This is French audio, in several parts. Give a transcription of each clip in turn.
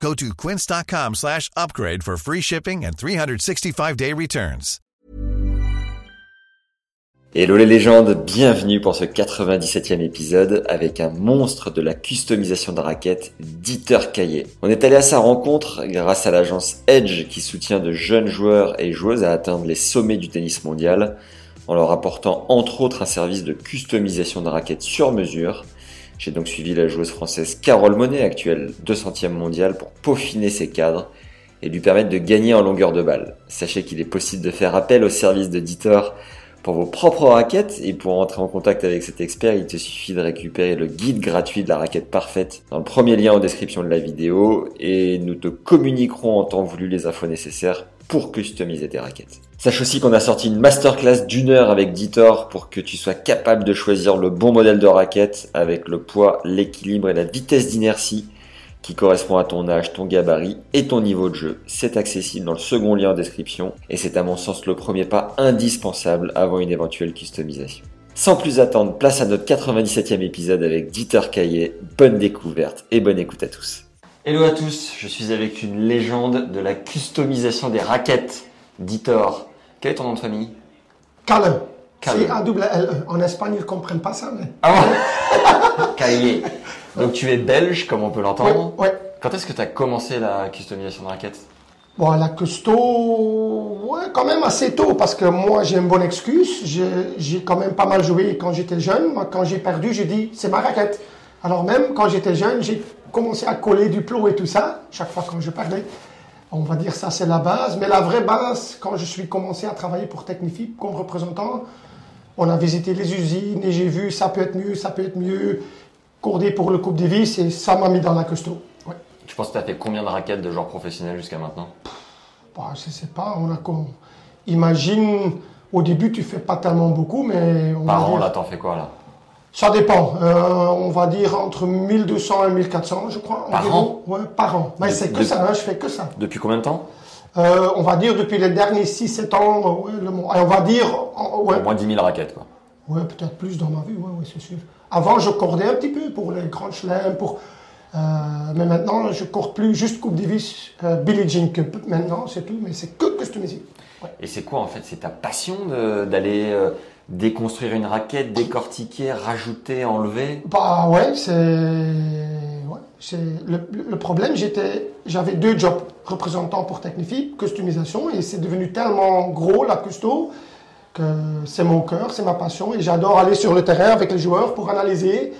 Go to quince.com slash upgrade for free shipping and 365-day returns. Hello les légendes, bienvenue pour ce 97e épisode avec un monstre de la customisation de raquettes, Dieter Caillet. On est allé à sa rencontre grâce à l'agence Edge qui soutient de jeunes joueurs et joueuses à atteindre les sommets du tennis mondial en leur apportant entre autres un service de customisation de raquettes sur mesure. J'ai donc suivi la joueuse française Carole Monet, actuelle 200e mondiale, pour peaufiner ses cadres et lui permettre de gagner en longueur de balle. Sachez qu'il est possible de faire appel au service de Dieter pour vos propres raquettes et pour entrer en contact avec cet expert, il te suffit de récupérer le guide gratuit de la raquette parfaite dans le premier lien en description de la vidéo et nous te communiquerons en temps voulu les infos nécessaires pour customiser tes raquettes. Sache aussi qu'on a sorti une masterclass d'une heure avec Dieter pour que tu sois capable de choisir le bon modèle de raquette avec le poids, l'équilibre et la vitesse d'inertie qui correspond à ton âge, ton gabarit et ton niveau de jeu. C'est accessible dans le second lien en description et c'est à mon sens le premier pas indispensable avant une éventuelle customisation. Sans plus attendre, place à notre 97e épisode avec Dieter Caillet. Bonne découverte et bonne écoute à tous. Hello à tous, je suis avec une légende de la customisation des raquettes. Dieter, quel est ton nom de famille? Calin. C'est a double L -E. En Espagne, ils ne comprennent pas ça, mais. Ah ouais Caillet. Donc tu es belge, comme on peut l'entendre. Ouais, ouais. Quand est-ce que tu as commencé la customisation de raquettes? Bon, la custo, ouais, quand même assez tôt, parce que moi, j'ai une bonne excuse. J'ai- J'ai quand même pas mal joué quand j'étais jeune. Moi, quand j'ai perdu, j'ai dit, c'est ma raquette. Alors même quand j'étais jeune, j'ai commencé à coller du plomb et tout ça, chaque fois quand je perdais. On va dire ça, c'est la base. Mais la vraie base, quand je suis commencé à travailler pour Technifib comme représentant, on a visité les usines et j'ai vu, ça peut être mieux, ça peut être mieux. Courder pour le Coupe Davis et ça m'a mis dans la custo. Ouais. Tu penses que tu as fait combien de raquettes de joueurs professionnels jusqu'à maintenant? Bah, je sais pas, on a con- Imagine, au début, tu fais pas tellement beaucoup, mais on Par an, dire- là, t'en fais quoi là? Ça dépend. Euh, on va dire entre 1200 et 1400, je crois. Par environ. Ouais, par an. Mais c'est que ça, hein, je fais que ça. Depuis combien de temps Euh, on va dire depuis les derniers 6-7 ans, ouais, le. Et on va dire, ouais, Au moins 10 000 raquettes, quoi. ouais peut-être plus dans ma vie, ouais, ouais, c'est sûr. Avant, je cordais un petit peu pour les grands chelems, pour. euh, mais maintenant, je corde plus juste Coupe Davis, euh, Billie Jean Cup. Maintenant, c'est tout, mais c'est que customisé. Ouais. Et c'est quoi en fait C'est ta passion d'aller déconstruire une raquette, décortiquer, rajouter, enlever Bah ouais, c'est ouais, c'est le, le problème. J'étais, j'avais deux jobs représentant pour Technifib, customisation, et c'est devenu tellement gros la custo que c'est mon cœur, c'est ma passion, et j'adore aller sur le terrain avec les joueurs pour analyser,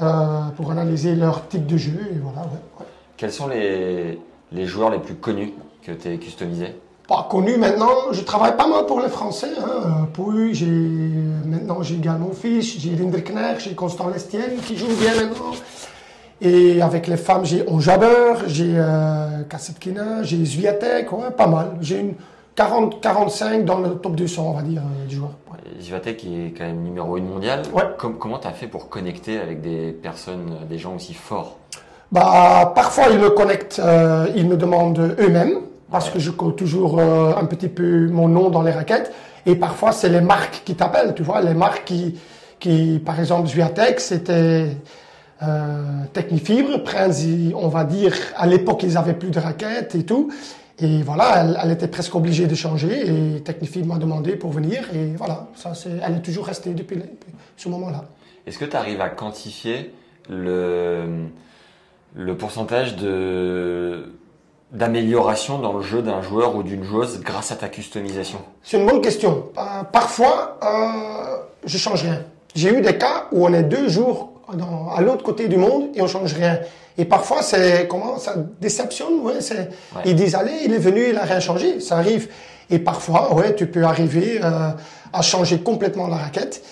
euh, pour analyser leur type de jeu, et voilà. Ouais, ouais. Quels sont les, les joueurs les plus connus que tu as customisés? Pas connu maintenant, je travaille pas mal pour les Français. Hein. Puis j'ai maintenant j'ai également Fisch, j'ai Lindrikner, j'ai Constant Lestienne qui joue bien maintenant. Et avec les femmes, j'ai Onjaber, j'ai euh, Kassetkina, j'ai Zviatek, ouais, pas mal. J'ai une 40, 45 dans le top 200, on va dire, euh, du joueur. Ouais. Zivatek qui est quand même numéro 1 mondial. Ouais. Com- comment tu as fait pour connecter avec des personnes, des gens aussi forts? Bah, parfois ils me connectent, euh, ils me demandent eux-mêmes, parce que je code toujours euh, un petit peu mon nom dans les raquettes. Et parfois c'est les marques qui t'appellent, tu vois, les marques qui, qui par exemple, Zviatek, c'était euh, Technifibre, Prince, on va dire, à l'époque ils avaient plus de raquettes et tout. Et voilà, elle, était presque obligée de changer et Technifibre m'a demandé pour venir et voilà, ça elle est toujours restée depuis, depuis ce moment-là. Est-ce que tu arrives à quantifier le, le pourcentage de d'amélioration dans le jeu d'un joueur ou d'une joueuse grâce à ta customisation C'est une bonne question. Euh, parfois, euh, je change rien. J'ai eu des cas où on est deux jours dans- à l'autre côté du monde et on change rien. Et parfois, c'est comment ça déceptionne. Ouais, ils disent allez, il est venu, il a rien changé. Ça arrive. Et parfois, ouais, tu peux arriver euh, à changer complètement la raquette.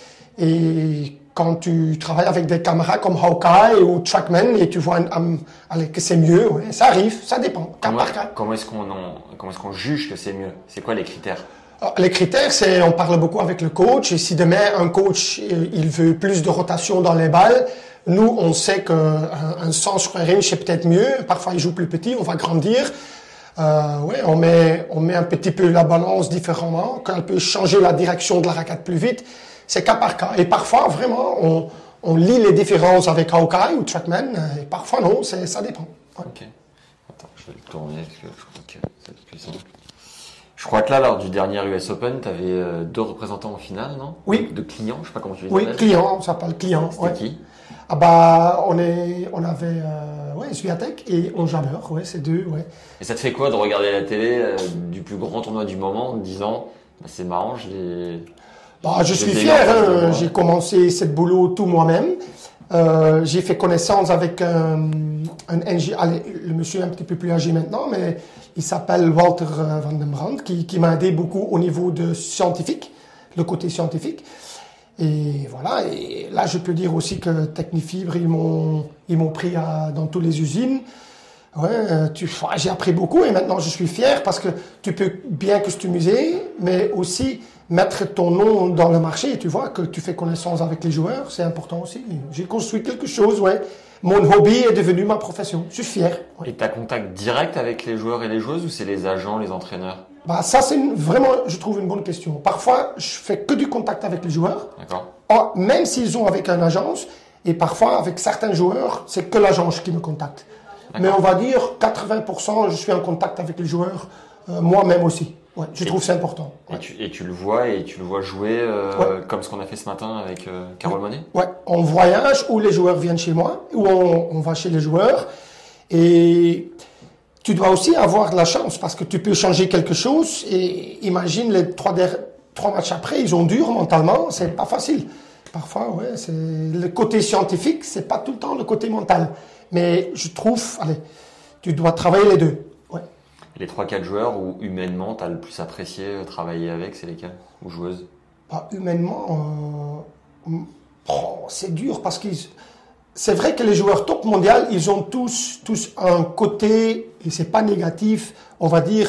Et quand tu travailles avec des caméras comme Hawkeye ou Trackman et tu vois un- un- allez, que c'est mieux, ouais, ça arrive, ça dépend, cas Comment, par cas. comment est-ce qu'on comment est-ce qu'on juge que c'est mieux? C'est quoi les critères? Alors, Les critères, c'est on parle beaucoup avec le coach. Et si demain un coach euh, il veut plus de rotation dans les balles, nous on sait qu'un un 100 sur un range c'est peut-être mieux. Parfois il joue plus petit, on va grandir. Euh, ouais, on met on met un petit peu la balance différemment, qu'elle peut changer la direction de la raquette plus vite. C'est cas par cas. Et parfois vraiment on on lit les différences avec Hawkeye ou Trackman. Et parfois non, c'est ça dépend. Ouais. Ok. Attends, je vais le tourner parce que je crois que c'est plus simple. Je crois que là, lors du dernier US Open, tu avais deux représentants en finale, non? Oui. De clients, je sais pas comment tu les Oui, appelles. client, on s'appelle client. C'était ouais. qui? Ah bah on est on avait euh, ouais Sviatek et Onjabeur, ouais, c'est deux, ouais. Et ça te fait quoi de regarder la télé euh, du plus grand tournoi du moment en disant bah, c'est marrant, je l'ai. Bah, je suis fier, eu en face de hein, moi. j'ai commencé ce boulot tout moi-même. Euh, j'ai fait connaissance avec un, un allez, le monsieur est un petit peu plus âgé maintenant, mais il s'appelle Walter euh, Van den Brandt, qui, qui m'a aidé beaucoup au niveau de scientifique, le côté scientifique. Et voilà, et là je peux dire aussi que Technifibre, ils m'ont, ils m'ont pris à- dans toutes les usines. Ouais, euh, tu, ouais, j'ai appris beaucoup et maintenant je suis fier parce que tu peux bien customiser, mais aussi mettre ton nom dans le marché. Et tu vois que tu fais connaissance avec les joueurs, c'est important aussi. J'ai construit quelque chose, ouais. Mon hobby est devenu ma profession. Je suis fier. ouais. Et tu as contact direct avec les joueurs et les joueuses ou c'est les agents, les entraîneurs? Bah, ça, c'est vraiment, je trouve, une bonne question. Parfois, je fais que du contact avec les joueurs, D'accord Ah, même s'ils ont avec une agence, et parfois avec certains joueurs, c'est que l'agence qui me contacte. Mais on va dire 80%, je suis en contact avec les joueurs, euh, moi-même aussi. Ouais, je trouve que c'est important. et, tu, et tu le vois et tu le vois jouer euh, Ouais. comme ce qu'on a fait ce matin avec euh, Carole Monet? Ouais, on voyage où les joueurs viennent chez moi, où on, on va chez les joueurs. Et tu dois aussi avoir de la chance parce que tu peux changer quelque chose. Et imagine les trois, trois matchs après, ils ont dur mentalement, c'est pas facile. Parfois, ouais, c'est le côté scientifique, c'est pas tout le temps le côté mental. Mais je trouve, allez, tu dois travailler les deux. Les 3-4 joueurs où humainement tu as le plus apprécié euh, travailler avec, c'est lesquels? Ou joueuses humainement, euh, c'est dur parce qu'ils. C'est vrai que les joueurs top mondial, ils ont tous, tous un côté, et c'est pas négatif, on va dire,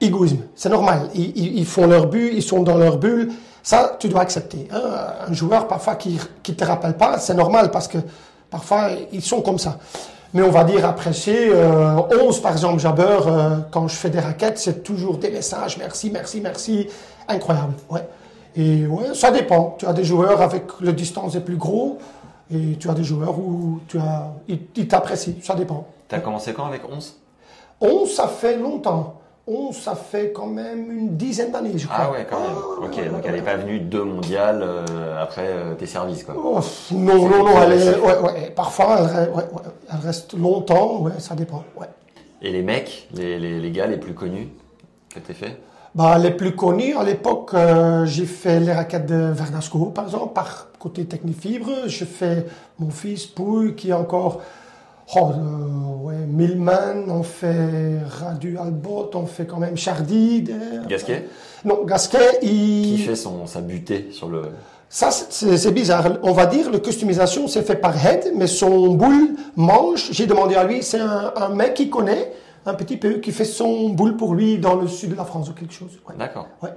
égoïsme. C'est normal. Ils, font leur but, ils sont dans leur bulle. Ça, tu dois accepter. hein. Un joueur, parfois, qui, qui te rappelle pas, c'est normal parce que parfois, ils sont comme ça. Mais on va dire apprécier. Euh, 11, par exemple, Jabber, euh, quand je fais des raquettes, c'est toujours des messages, merci, merci, merci. Incroyable, ouais. Et ouais, ça dépend. Tu as des joueurs avec le distance est plus gros et tu as des joueurs où tu as, ils, ils t'apprécient. Ça dépend. Tu as commencé quand avec 11 11, ça fait longtemps. 11, ça fait quand même une dizaine d'années, je crois. Ah ouais, quand même. Ah, ok, ouais, donc ouais, elle n'est ouais. pas venue de mondial euh, après euh, tes services, quoi. Oh, non, non, non, elle est, progressif. ouais, ouais. Parfois, elle, reste longtemps, ouais, ça dépend, ouais. Et les mecs, les, les, les gars les plus connus que t'as fait? Bah, les plus connus, à l'époque, euh, j'ai fait les raquettes de Verdasco, par exemple, par côté Technifibre. Je fais mon fils Pouille, qui est encore, oh, euh, ouais, Millman, on fait Radu Albot, on fait quand même Chardy. Gasquet Non, Gasquet, il... Qui fait son, sa butée sur le. Ça, c'est bizarre. On va dire, le customisation, c'est fait par Head, mais son boule mange. J'ai demandé à lui, c'est un, un mec qui connaît un petit peu, qui fait son boule pour lui dans le sud de la France ou quelque chose. Ouais. D'accord. Ouais.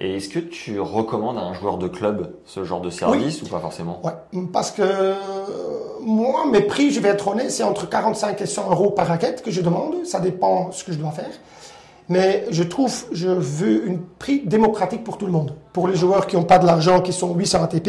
Et est-ce que tu recommandes à un joueur de club ce genre de service ou pas forcément? Ouais, parce que euh, moi, mes prix, je vais être honnête, c'est entre 45 et 100 euros par raquette que je demande. Ça dépend ce que je dois faire. Mais je trouve, je veux un prix démocratique pour tout le monde. Pour les joueurs qui n'ont pas de l'argent, qui sont 800 ATP,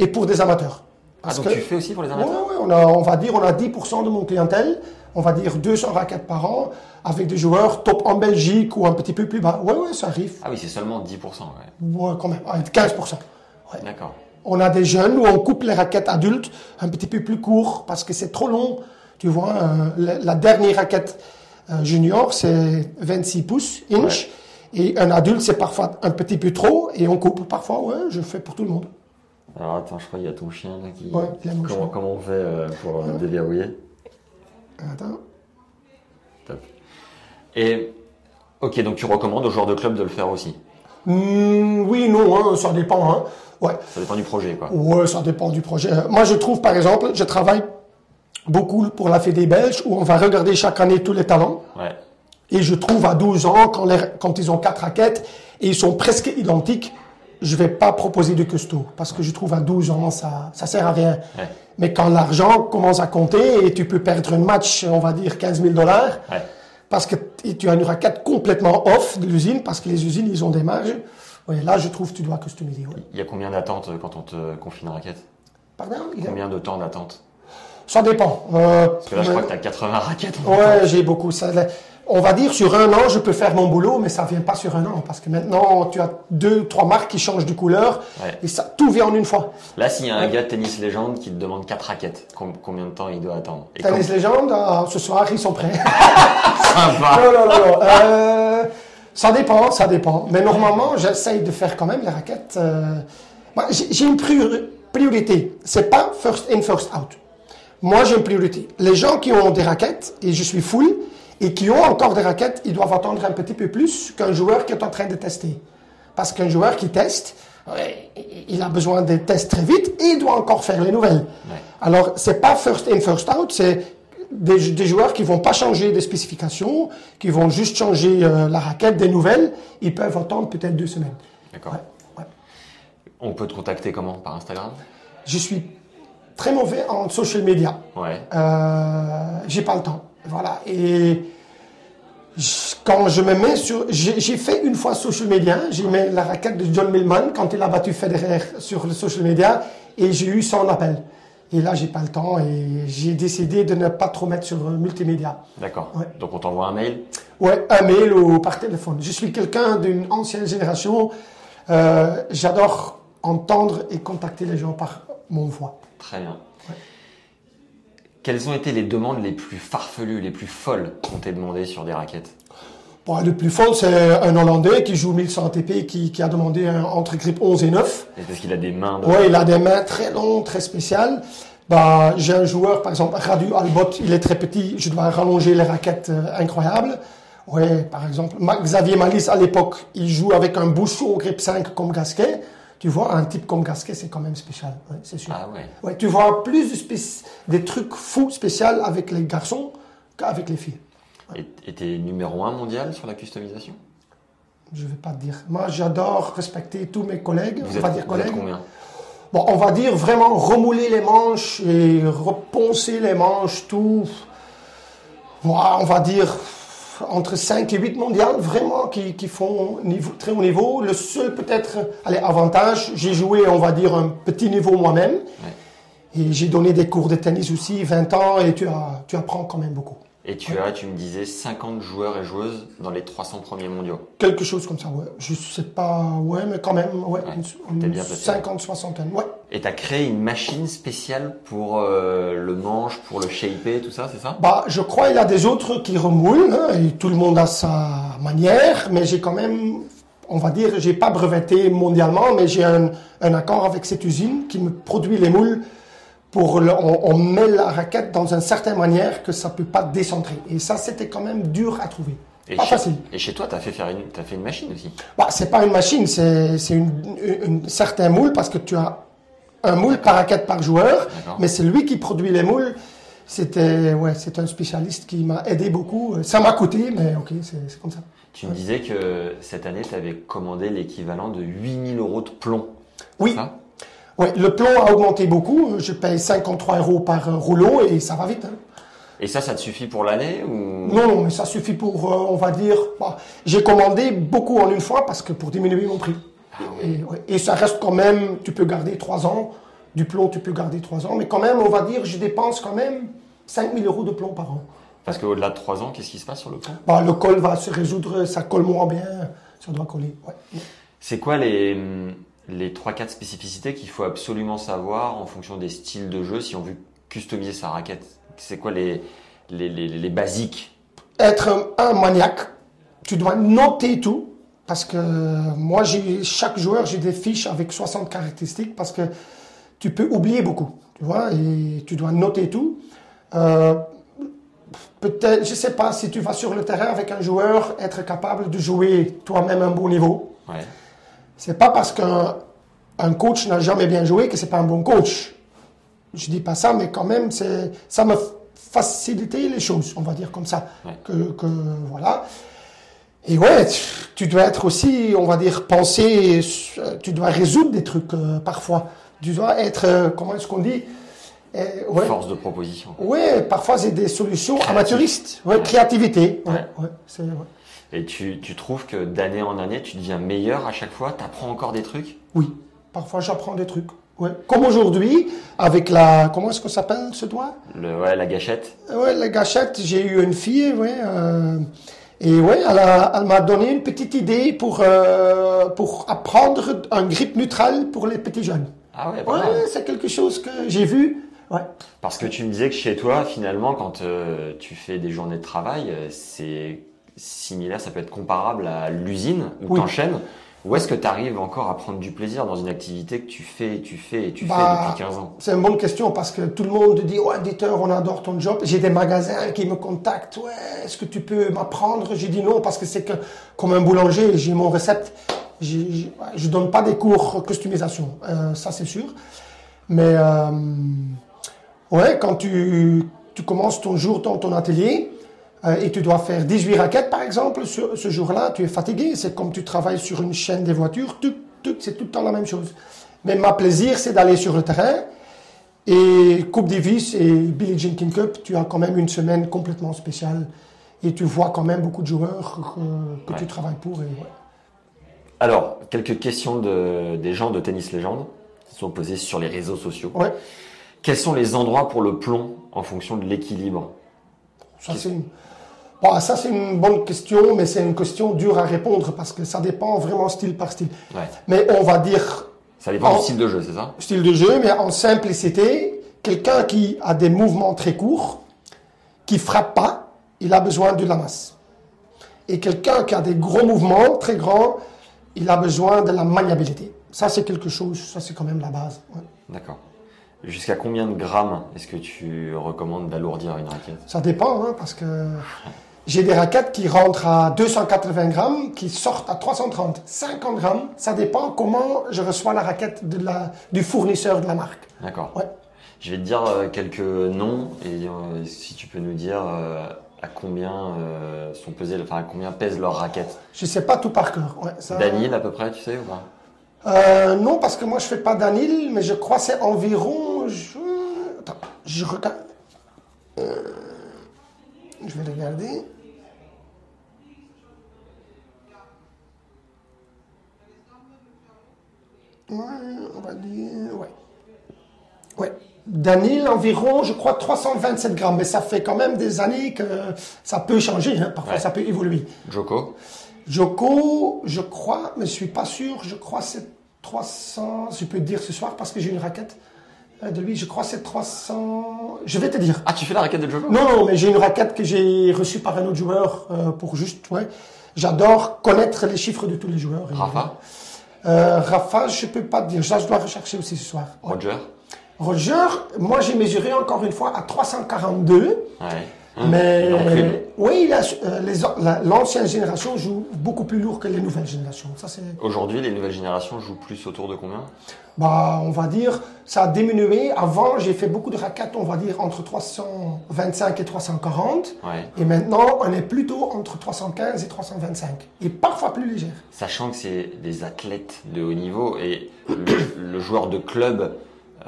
et pour des amateurs. Ah, Parce donc que- tu fais aussi pour les amateurs? ouais, on, on va dire, on a 10% de mon clientèle, on va dire 200 raquettes par an, avec des joueurs top en Belgique ou un petit peu plus bas. Ouais, ouais, ça arrive. Ah oui, c'est seulement 10%. Ouais. Ouais, quand même, avec 15%. Ouais. D'accord. On a des jeunes où on coupe les raquettes adultes un petit peu plus court parce que c'est trop long. Tu vois, euh, la, dernière raquette euh, junior, c'est 26 pouces, inch. Et un adulte, c'est parfois un petit peu trop et on coupe parfois. Ouais, je fais pour tout le monde. Alors attends, je crois qu'il y a ton chien là qui. Ouais, il y a mon comment, chien. comment on fait euh, pour euh, déverrouiller? Attends. Top. Et ok, donc tu recommandes aux joueurs de club de le faire aussi. Hmm, oui, non, hein, ça dépend. Hein. Ouais. Ça dépend du projet, quoi. Ouais, ça dépend du projet. Moi, je trouve, par exemple, je travaille beaucoup pour la Fédé belge où on va regarder chaque année tous les talents. Ouais. Et je trouve à 12 ans, quand, les- quand ils ont quatre raquettes et ils sont presque identiques, je vais pas proposer de custo. Parce que je trouve à 12 ans, ça, ça sert à rien. Ouais. Mais quand l'argent commence à compter et tu peux perdre un match, on va dire 15 000 dollars, Ouais. parce que tu as une raquette complètement off de l'usine, parce que les usines, ils ont des marges. Ouais, là, je trouve que tu dois customiser. Il y a combien d'attentes euh, quand on te confie une raquette? Pardon? Il y a- Combien de temps d'attente? Ça dépend. Euh, Parce que là, je crois que tu as 80 raquettes. Ouais, j'ai beaucoup. Ça, on va dire sur un an, je peux faire mon boulot, mais ça vient pas sur un an parce que maintenant tu as deux, trois marques qui changent de couleur Ouais. et ça tout vient en une fois. Là, s'il y a un gars de tennis légende qui te demande 4 raquettes, com- combien de temps il doit attendre Et Tennis légende, ah, ce soir ils sont prêts. comme- Sympa. non, non, non. Euh, ça dépend, ça dépend. Mais normalement, j'essaye de faire quand même les raquettes. euh, moi, j'ai une priori- priorité. C'est pas first in, first out. Moi, j'ai une priorité. Les gens qui ont des raquettes, et je suis full, et qui ont encore des raquettes, ils doivent attendre un petit peu plus qu'un joueur qui est en train de tester. Parce qu'un joueur qui teste, ouais, il a besoin des tests très vite et il doit encore faire les nouvelles. Alors, c'est pas first in, first out, c'est des, des joueurs qui vont pas changer de spécifications, qui vont juste changer euh, la raquette, des nouvelles. Ils peuvent attendre peut-être deux semaines. D'accord. Ouais, ouais. On peut te contacter comment? Par Instagram? Je suis très mauvais en social media. Ouais. Euh, j'ai pas le temps. Voilà. Et quand je me mets sur, j'ai fait une fois social media. J'ai mis la raquette de John Millman quand il a battu Federer sur le social media et j'ai eu 100 appels. Et là, j'ai pas le temps et j'ai décidé de ne pas trop mettre sur euh, multimédia. D'accord. Ouais. Donc on t'envoie un mail? Ouais, un mail ou par téléphone. Je suis quelqu'un d'une ancienne génération. Euh, J'adore entendre et contacter les gens par mon voix. Très bien. Quelles ont été les demandes les plus farfelues, les plus folles qu'on t'ait demandé sur des raquettes Bon, le plus fort, c'est un Hollandais qui joue 1100 ATP, qui, qui a demandé un entre grip 11 et 9. Et Parce qu'il a des mains de... Ouais, il a des mains très longues, très spéciales. Bah, j'ai un joueur, par exemple, Radu Albot, il est très petit, je dois rallonger les raquettes euh, incroyables. Ouais, par exemple, Xavier Malice, à l'époque, il joue avec un bouchon au grip 5 comme Gasquet. Tu vois, un type comme Gasquet, c'est quand même spécial, ouais, c'est sûr. Ah ouais. Ouais, tu vois plus de des trucs fous spéciaux avec les garçons qu'avec les filles. Et et t'es numéro un mondial sur la customisation? Je vais pas te dire. Moi, j'adore respecter tous mes collègues. Vous on êtes, va dire vous êtes collègues. combien? Bon, on va dire vraiment remouler les manches et reponcer les manches, tout. Voilà, on va dire entre 5 et 8 mondiales, vraiment, qui, qui font niveau, très haut niveau. Le seul peut-être, allez, avantage, j'ai joué, on va dire, un petit niveau moi-même. Et j'ai donné des cours de tennis aussi, 20 ans, et tu, as, tu apprends quand même beaucoup. Et tu as, tu me disais, 50 joueurs et joueuses dans les 300 premiers mondiaux. Quelque chose comme ça, ouais. Je sais pas, ouais, mais quand même, ouais. Ouais, une- bien placé. 50, 60, ouais. Et tu as créé une machine spéciale pour euh, le manche, pour le shaper, tout ça, c'est ça? Bah, je crois qu'il y a des autres qui remoulent, hein, et tout le monde a sa manière, mais j'ai quand même, on va dire, j'ai pas breveté mondialement, mais j'ai un, un accord avec cette usine qui me produit les moules pour le- on, on met la raquette dans une certaine manière que ça peut pas décentrer. Et ça, c'était quand même dur à trouver. et pas chez, facile. Et chez toi, tu as fait faire une, t'as fait une machine aussi. Bah, c'est pas une machine, c'est c'est une, une, certain moule parce que tu as un moule par raquette par joueur, mais c'est lui qui produit les moules. C'était ouais, c'est un spécialiste qui m'a aidé beaucoup. Ça m'a coûté, mais ok, c'est comme ça. Tu me disais que cette année, tu avais commandé l'équivalent de 8000 euros de plomb. Oui, Ça? Le plomb a augmenté beaucoup. Je paye 53 euros par euh, rouleau et ça va vite. hein. Et ça, ça te suffit pour l'année ou? Non, non, mais ça suffit pour, euh, on va dire, bah, j'ai commandé beaucoup en une fois parce que pour diminuer mon prix. et, ouais, et ça reste quand même, tu peux garder trois ans, du plomb tu peux garder trois ans, mais quand même, on va dire, je dépense quand même 5000 euros de plomb par an. Parce qu'au-delà de 3 ans, qu'est-ce qui se passe sur le plomb? Bah, le col va se résoudre, ça colle moins bien, ça doit coller. Ouais. C'est quoi les, les 3-4 spécificités qu'il faut absolument savoir en fonction des styles de jeu si on veut customiser sa raquette C'est quoi les, les, les, les basiques? Être un, un maniaque, tu dois noter tout. Parce que moi, j'ai chaque joueur, j'ai des fiches avec 60 caractéristiques parce que tu peux oublier beaucoup, tu vois, et tu dois noter tout. Euh, Peut-être, je sais pas, si tu vas sur le terrain avec un joueur, être capable de jouer toi-même un bon niveau. Ouais. C'est pas parce qu'un un coach n'a jamais bien joué que c'est pas un bon coach. Je dis pas ça, mais quand même, c'est, ça me faciliter les choses, on va dire comme ça. Ouais. Que, que voilà. Et ouais, tu- dois être aussi, on va dire, penser, euh, tu dois résoudre des trucs euh, parfois. Tu dois être, euh, comment est-ce qu'on dit Euh, ouais. Force de proposition. Ouais, parfois c'est des solutions amateuristes. Ouais, Ouais. créativité. Ouais, Ouais. c'est. Et tu, tu trouves que d'année en année, tu deviens meilleur à chaque fois? T'apprends encore des trucs? Oui, parfois j'apprends des trucs. Ouais. Comme aujourd'hui, avec la, comment est-ce ça s'appelle ce doigt? Le, Ouais, la gâchette. Ouais, la gâchette, j'ai eu une fille, ouais, euh, et ouais, elle, a- elle m'a donné une petite idée pour, euh, pour apprendre un grip neutral pour les petits jeunes. Ah ouais, Ouais, c'est quelque chose que j'ai vu. Ouais. Parce que tu me disais que chez toi, finalement, quand euh, tu fais des journées de travail, c'est similaire, ça peut être comparable à l'usine où Oui. tu enchaînes. Où est-ce que tu arrives encore à prendre du plaisir dans une activité que tu fais, et tu fais et tu Bah, fais depuis 15 ans C'est une bonne question parce que tout le monde dit Ouais, éditeur, on adore ton job. J'ai des magasins qui me contactent Ouais, est-ce que tu peux m'apprendre? J'ai dit non parce que c'est que, comme un boulanger, j'ai mon ouais, Je donne pas des cours customisation, euh, ça c'est sûr. Mais euh, ouais, quand tu, tu commences ton jour dans ton atelier euh, et tu dois faire 18 raquettes par exemple, ce, ce jour-là, tu es fatigué. C'est comme tu travailles sur une chaîne des voitures, c'est tout le temps la même chose. Mais ma plaisir, c'est d'aller sur le terrain. Et Coupe Davis et Billie Jean King Cup, tu as quand même une semaine complètement spéciale. Et tu vois quand même beaucoup de joueurs que, que tu travailles pour. Et, ouais. Alors, quelques questions de, des gens de Tennis Légende qui sont posées sur les réseaux sociaux. Ouais, Quels sont les endroits pour le plomb en fonction de l'équilibre? Ça c'est une... Bon, ça c'est une bonne question, mais c'est une question dure à répondre parce que ça dépend vraiment style par style. Ouais. Mais on va dire Ça dépend Oh. du style de jeu, c'est ça? Style de jeu, mais en simplicité, quelqu'un qui a des mouvements très courts, qui frappe pas, il a besoin de la masse. Et quelqu'un qui a des gros mouvements très grands, il a besoin de la maniabilité. Ça, c'est quelque chose, ça, c'est quand même la base. ouais. D'accord. Jusqu'à combien de grammes est-ce que tu recommandes d'alourdir une raquette? Ça dépend, hein, parce que j'ai des raquettes qui rentrent à 280 grammes, qui sortent à 330, 50 grammes. Ça dépend comment je reçois la raquette de la, du fournisseur de la marque. D'accord. Ouais. Je vais te dire euh, quelques noms et euh, si tu peux nous dire euh, à combien euh, sont pesées, enfin à combien pèsent leurs raquettes. Je sais pas tout par cœur. Ouais, ça- Danil à peu près, tu sais ou pas? Euh, non, parce que moi je fais pas d'anil, mais je crois que c'est environ. Je... Attends, je regarde. Je vais regarder. Ouais, on va dire. Ouais. Ouais. Danil, environ, je crois, 327 grammes. Mais ça fait quand même des années que ça peut changer. hein. Parfois, Ouais. ça peut évoluer. Joko? Joko, je crois, mais je suis pas sûr, je crois que c'est 300, je peux te dire ce soir parce que j'ai une raquette de lui, je crois que c'est 300, je vais te dire. Ah, tu fais la raquette de Joko Non, non, mais j'ai une raquette que j'ai reçue par un autre joueur euh, pour juste, ouais. J'adore connaître les chiffres de tous les joueurs. Rafa? Euh, Rafa, je peux pas te dire, ça je dois rechercher aussi ce soir. Ouais. Roger? Roger, moi j'ai mesuré encore une fois à 342. Ouais. Mais en prime. oui, euh, la- l'ancienne génération joue beaucoup plus lourd que les nouvelles générations. Ça, c'est, Aujourd'hui, les nouvelles générations jouent plus autour de combien? Bah, on va dire, ça a diminué. Avant, j'ai fait beaucoup de raquettes, on va dire entre 325 et 340. Ouais. Et maintenant, on est plutôt entre 315 et 325. Et parfois plus légère. Sachant que c'est des athlètes de haut niveau et le, le joueur de club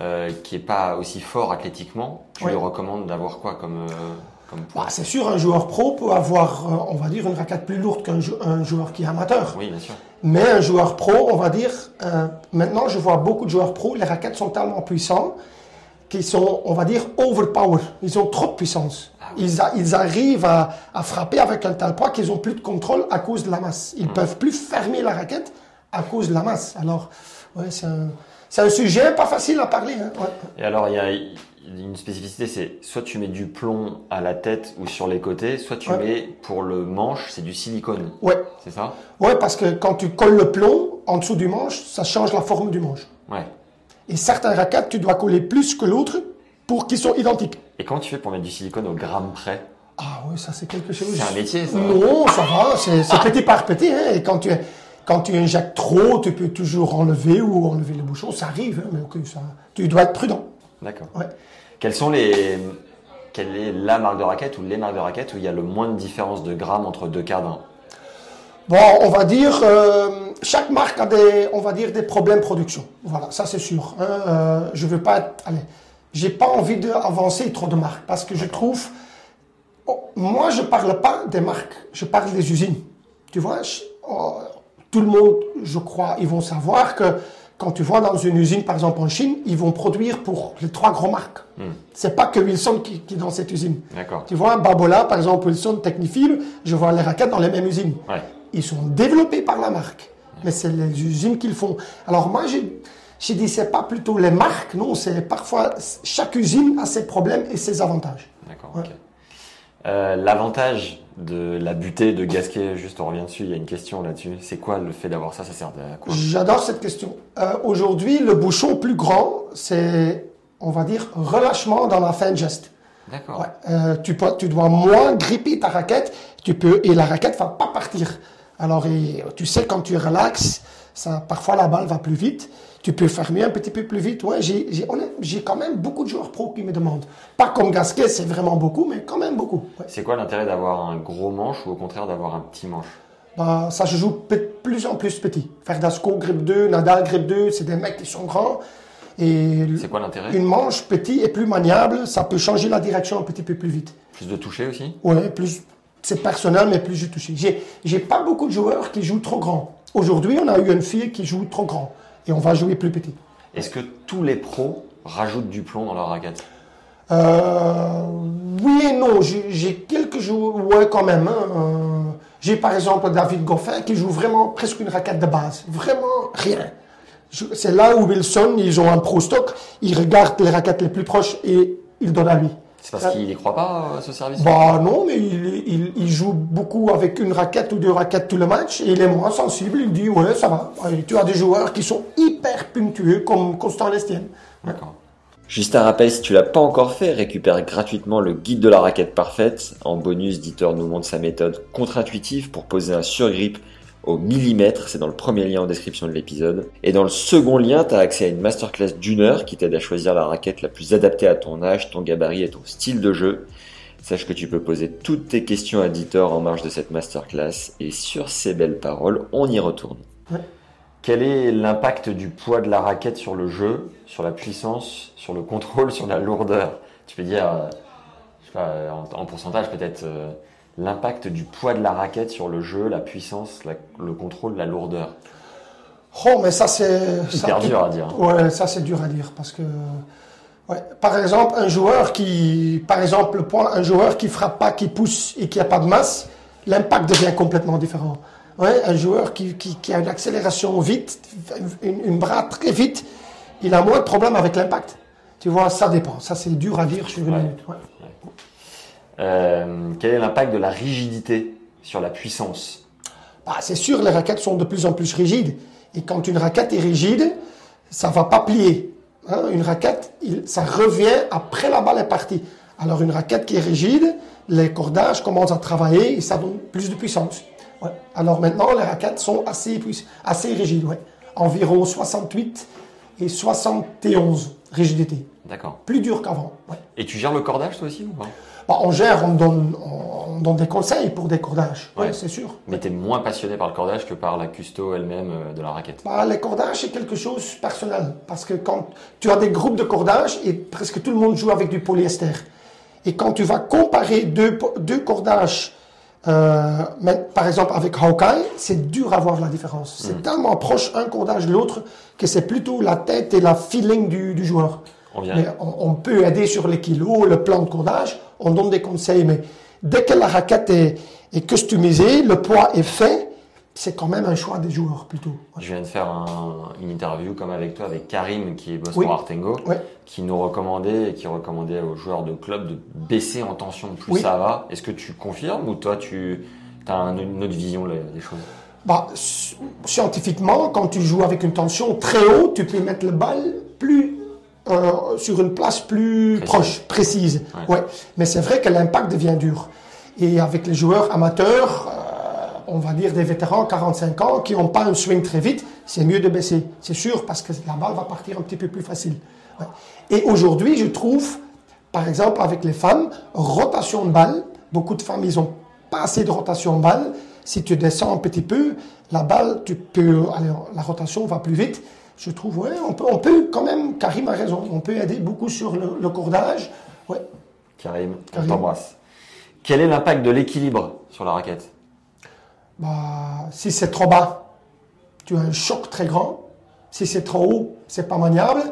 euh, qui est pas aussi fort athlétiquement, tu Ouais. lui recommandes d'avoir quoi comme, euh, Bah, c'est sûr, un joueur pro peut avoir, euh, on va dire, une raquette plus lourde qu'un jou- un joueur qui est amateur. Oui, bien sûr. Mais un joueur pro, on va dire, euh, maintenant je vois beaucoup de joueurs pro, les raquettes sont tellement puissants qu'ils sont, on va dire, overpower. Ils ont trop de puissance. Ils, a- ils arrivent à, à frapper avec un tel poids qu'ils ont plus de contrôle à cause de la masse. Ils peuvent plus fermer la raquette à cause de la masse. Alors, ouais, c'est un, un sujet pas facile à parler. hein. Ouais. Et alors, il y a une spécificité, c'est soit tu mets du plomb à la tête ou sur les côtés, soit tu Ouais. mets pour le manche, c'est du silicone. Ouais. C'est ça? Ouais, parce que quand tu colles le plomb en dessous du manche, ça change la forme du manche. Ouais. Et certains raquettes, tu dois coller plus que l'autre pour qu'ils soient identiques. Et comment tu fais pour mettre du silicone au gramme près? Ah oui, ça c'est quelque chose. C'est un métier, ça. Non, ça va, c'est c'est petit par petit. Hein, et quand tu, quand tu injectes trop, tu peux toujours enlever ou enlever le bouchon. Ça arrive, hein, mais ça, tu dois être prudent. D'accord. Ouais. Quels sont les, quelle est la marque de raquette ou les marques de raquette où il y a le moins de différence de grammes entre deux cadres Bon, on va dire, euh, chaque marque a des, on va dire, des problèmes de production. Voilà, ça c'est sûr. Hein. Euh, je veux pas être, allez, j'ai pas envie d'avancer trop de marques parce que je trouve, oh, moi je parle pas des marques, je parle des usines. Tu vois, je- oh, tout le monde, je crois, ils vont savoir que quand tu vois dans une usine, par exemple en Chine, ils vont produire pour les trois grandes marques. C'est pas que Wilson qui, qui est dans cette usine. Tu vois, Babola, par exemple, Wilson, Technifil, je vois les raquettes dans les mêmes usines. Ouais. Ils sont développés par la marque, mais c'est les usines qui le font. Alors moi, j'ai j'ai dit, c'est pas plutôt les marques, non, c'est parfois, chaque usine a ses problèmes et ses avantages. D'accord. Ouais. ok. Euh, L'avantage de la butée de Gasquet, juste on revient dessus, il y a une question là-dessus. C'est quoi le fait d'avoir ça Ça sert à quoi? J'adore cette question. Euh, Aujourd'hui, le bouchon plus grand, c'est, on va dire, relâchement dans la fin de geste. D'accord. Ouais, euh, tu, peux- tu dois moins gripper ta raquette, tu peux, et la raquette va pas partir. Alors, et, tu sais, quand tu relaxes, ça, parfois la balle va plus vite. Tu peux fermer un petit peu plus vite. Ouais, j'ai, quand même beaucoup de joueurs pro qui me demandent. Pas comme Gasquet, c'est vraiment beaucoup, mais quand même beaucoup. Ouais. C'est quoi l'intérêt d'avoir un gros manche ou au contraire d'avoir un petit manche? Bah, ça se joue de plus en plus petit. Ferdasco, grip 2, Nadal, grip 2, c'est des mecs qui sont grands. Et C'est quoi l'intérêt? une manche petit et plus maniable, ça peut changer la direction un petit peu plus vite. Plus de toucher aussi? Ouais, plus c'est personnel, mais plus je touche. J'ai, j'ai pas beaucoup de joueurs qui jouent trop grand. Aujourd'hui, on a eu une fille qui joue trop grand. Et on va jouer plus petit. Est-ce que tous les pros rajoutent du plomb dans leur raquette? Euh, oui et non. J'ai, quelques joueurs, ouais, quand même. hein. Euh, j'ai par exemple David Goffin qui joue vraiment presque une raquette de base. Vraiment rien. C'est là où Wilson, ils ont un pro stock. Ils regardent les raquettes les plus proches et ils donnent à lui. C'est parce qu'il y croit pas à ce service? Bah non, mais il, il, il joue beaucoup avec une raquette ou deux raquettes tout le match et il est moins sensible. Il dit ouais ça va. Et tu as des joueurs qui sont hyper punctueux comme Constant Lestienne. D'accord. Juste un rappel, si tu l'as pas encore fait, récupère gratuitement le guide de la raquette parfaite. En bonus, Dieter nous montre sa méthode contre-intuitive pour poser un surgrip au millimètre. C'est dans le premier lien en description de l'épisode. Et dans le second lien, tu as accès à une masterclass d'une heure qui t'aide à choisir la raquette la plus adaptée à ton âge, ton gabarit et ton style de jeu. Sache que tu peux poser toutes tes questions à Dieter en marge de cette masterclass. Et sur ces belles paroles, on y retourne. Quel est l'impact du poids de la raquette sur le jeu, sur la puissance, sur le contrôle, sur la lourdeur? Tu peux dire, euh, je sais pas, en, en pourcentage peut-être, euh, l'impact du poids de la raquette sur le jeu, la puissance, la- le contrôle, la lourdeur. Oh mais ça c'est Hyper dur à dire. Ouais, ça c'est dur à dire parce que ouais. par exemple un joueur qui par exemple le point un joueur qui frappe pas, qui pousse et qui a pas de masse, l'impact devient complètement différent. Ouais, un joueur qui, qui, qui a une accélération vite, une, une bras très vite, il a moins de problèmes avec l'impact. Tu vois, ça dépend. Ça c'est dur à dire une Ouais. minute. ouais. Euh, quel est l'impact de la rigidité sur la puissance? Bah, c'est sûr, les raquettes sont de plus en plus rigides. Et quand une raquette est rigide, ça va pas plier. Hein, une raquette, il- ça revient après la balle est partie. Alors une raquette qui est rigide, les cordages commencent à travailler et ça donne plus de puissance. Ouais. Alors maintenant, les raquettes sont assez, rigides. Ouais. Environ 68 et 71 rigidité. D'accord. Plus dur qu'avant. Ouais. Et tu gères le cordage toi aussi ou pas? Bah, on gère, on donne, on donne des conseils pour des cordages. Ouais, c'est sûr. Mais tu es moins passionné par le cordage que par la custo elle-même euh, de la raquette. Bah, les cordages, c'est quelque chose de personnel. Parce que quand tu as des groupes de cordages et presque tout le monde joue avec du polyester. Et quand tu vas comparer deux, cordages, euh, mais, par exemple avec Hawkeye, c'est dur à voir la différence. C'est tellement proche un cordage de l'autre que c'est plutôt la tête et la feeling du, du joueur. On vient. Mais on, on peut aider sur les kilos, le plan de cordage, on donne des conseils, mais dès que la raquette est, est customisée, le poids est fait, c'est quand même un choix des joueurs plutôt. Je viens de faire un- une interview comme avec toi avec Karim qui est boss Oui. pour Artengo, qui nous recommandait et qui recommandait aux joueurs de club de baisser en tension plus Oui. ça va. Est-ce que tu confirmes ou toi tu as une autre vision des choses? Bah, scientifiquement, quand tu joues avec une tension très haute, tu peux mettre le balle plus euh, sur une place plus proche, précise. Ouais. Ouais. Mais c'est vrai que l'impact devient dur. Et avec les joueurs amateurs, euh, on va dire des vétérans 45 ans qui n'ont pas un swing très vite, c'est mieux de baisser. C'est sûr parce que la balle va partir un petit peu plus facile. Ouais. Et aujourd'hui, je trouve par exemple, avec les femmes, rotation de balle. Beaucoup de femmes, ils ont pas assez de rotation de balle. Si tu descends un petit peu, la balle, tu peux, allez, la rotation va plus vite. Je trouve, ouais, on peut, on peut quand même, Karim a raison, on peut aider beaucoup sur le, le cordage. Ouais. Karim, on Karim. t'embrasse. Quel est l'impact de l'équilibre sur la raquette? Bah, si c'est trop bas, tu as un choc très grand. Si c'est trop haut, c'est pas maniable.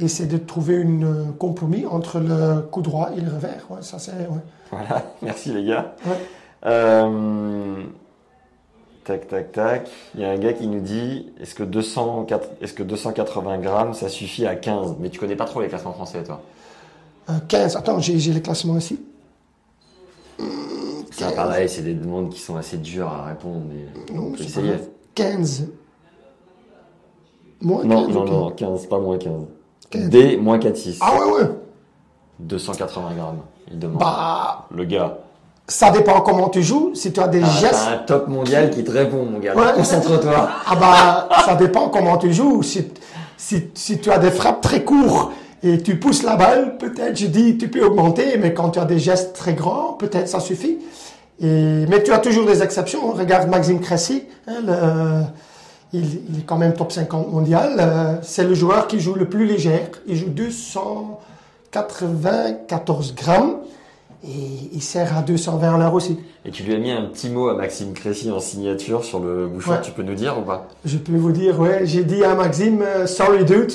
Et c'est de trouver un compromis entre le coup droit et le revers. Ouais, ça ouais. Voilà, merci les gars. Ouais. Euh, tac, tac, tac. Il y a un gars qui nous dit est-ce que, 204 est-ce que 280 grammes ça suffit à 15 Mais tu connais pas trop les classements français, toi. Euh, 15, attends, j'ai, j'ai les classements ici. Ça, pareil, c'est des demandes qui sont assez dures à répondre, mais Non, c'est essayer. pas grave. 15. Moins Non, 15, non, ok. non, 15, pas moins 15. 15. D, moins 4,6. Ah ouais, ouais. 280 grammes, il demande. Bah, Le gars. Ça dépend comment tu joues. Si tu as des Ah, gestes. un top mondial qui te répond, mon gars. Ouais. Concentre-toi. Ah bah, ça dépend comment tu joues. Si, si, si tu as des frappes très courtes et tu pousses la balle, peut-être, je dis, tu peux augmenter, mais quand tu as des gestes très grands, peut-être ça suffit. Et, mais tu as toujours des exceptions. Regarde Maxime Cressy, hein, le- il, il est quand même top 50 mondial. Euh, c'est le joueur qui joue le plus léger. Il joue 294 grammes et il sert à 220 à l'heure aussi. Et tu lui as mis un petit mot à Maxime Cressy en signature sur le bouchon. Ouais. Tu peux nous dire ou pas? Je peux vous dire, ouais, j'ai dit à Maxime, euh, sorry dude,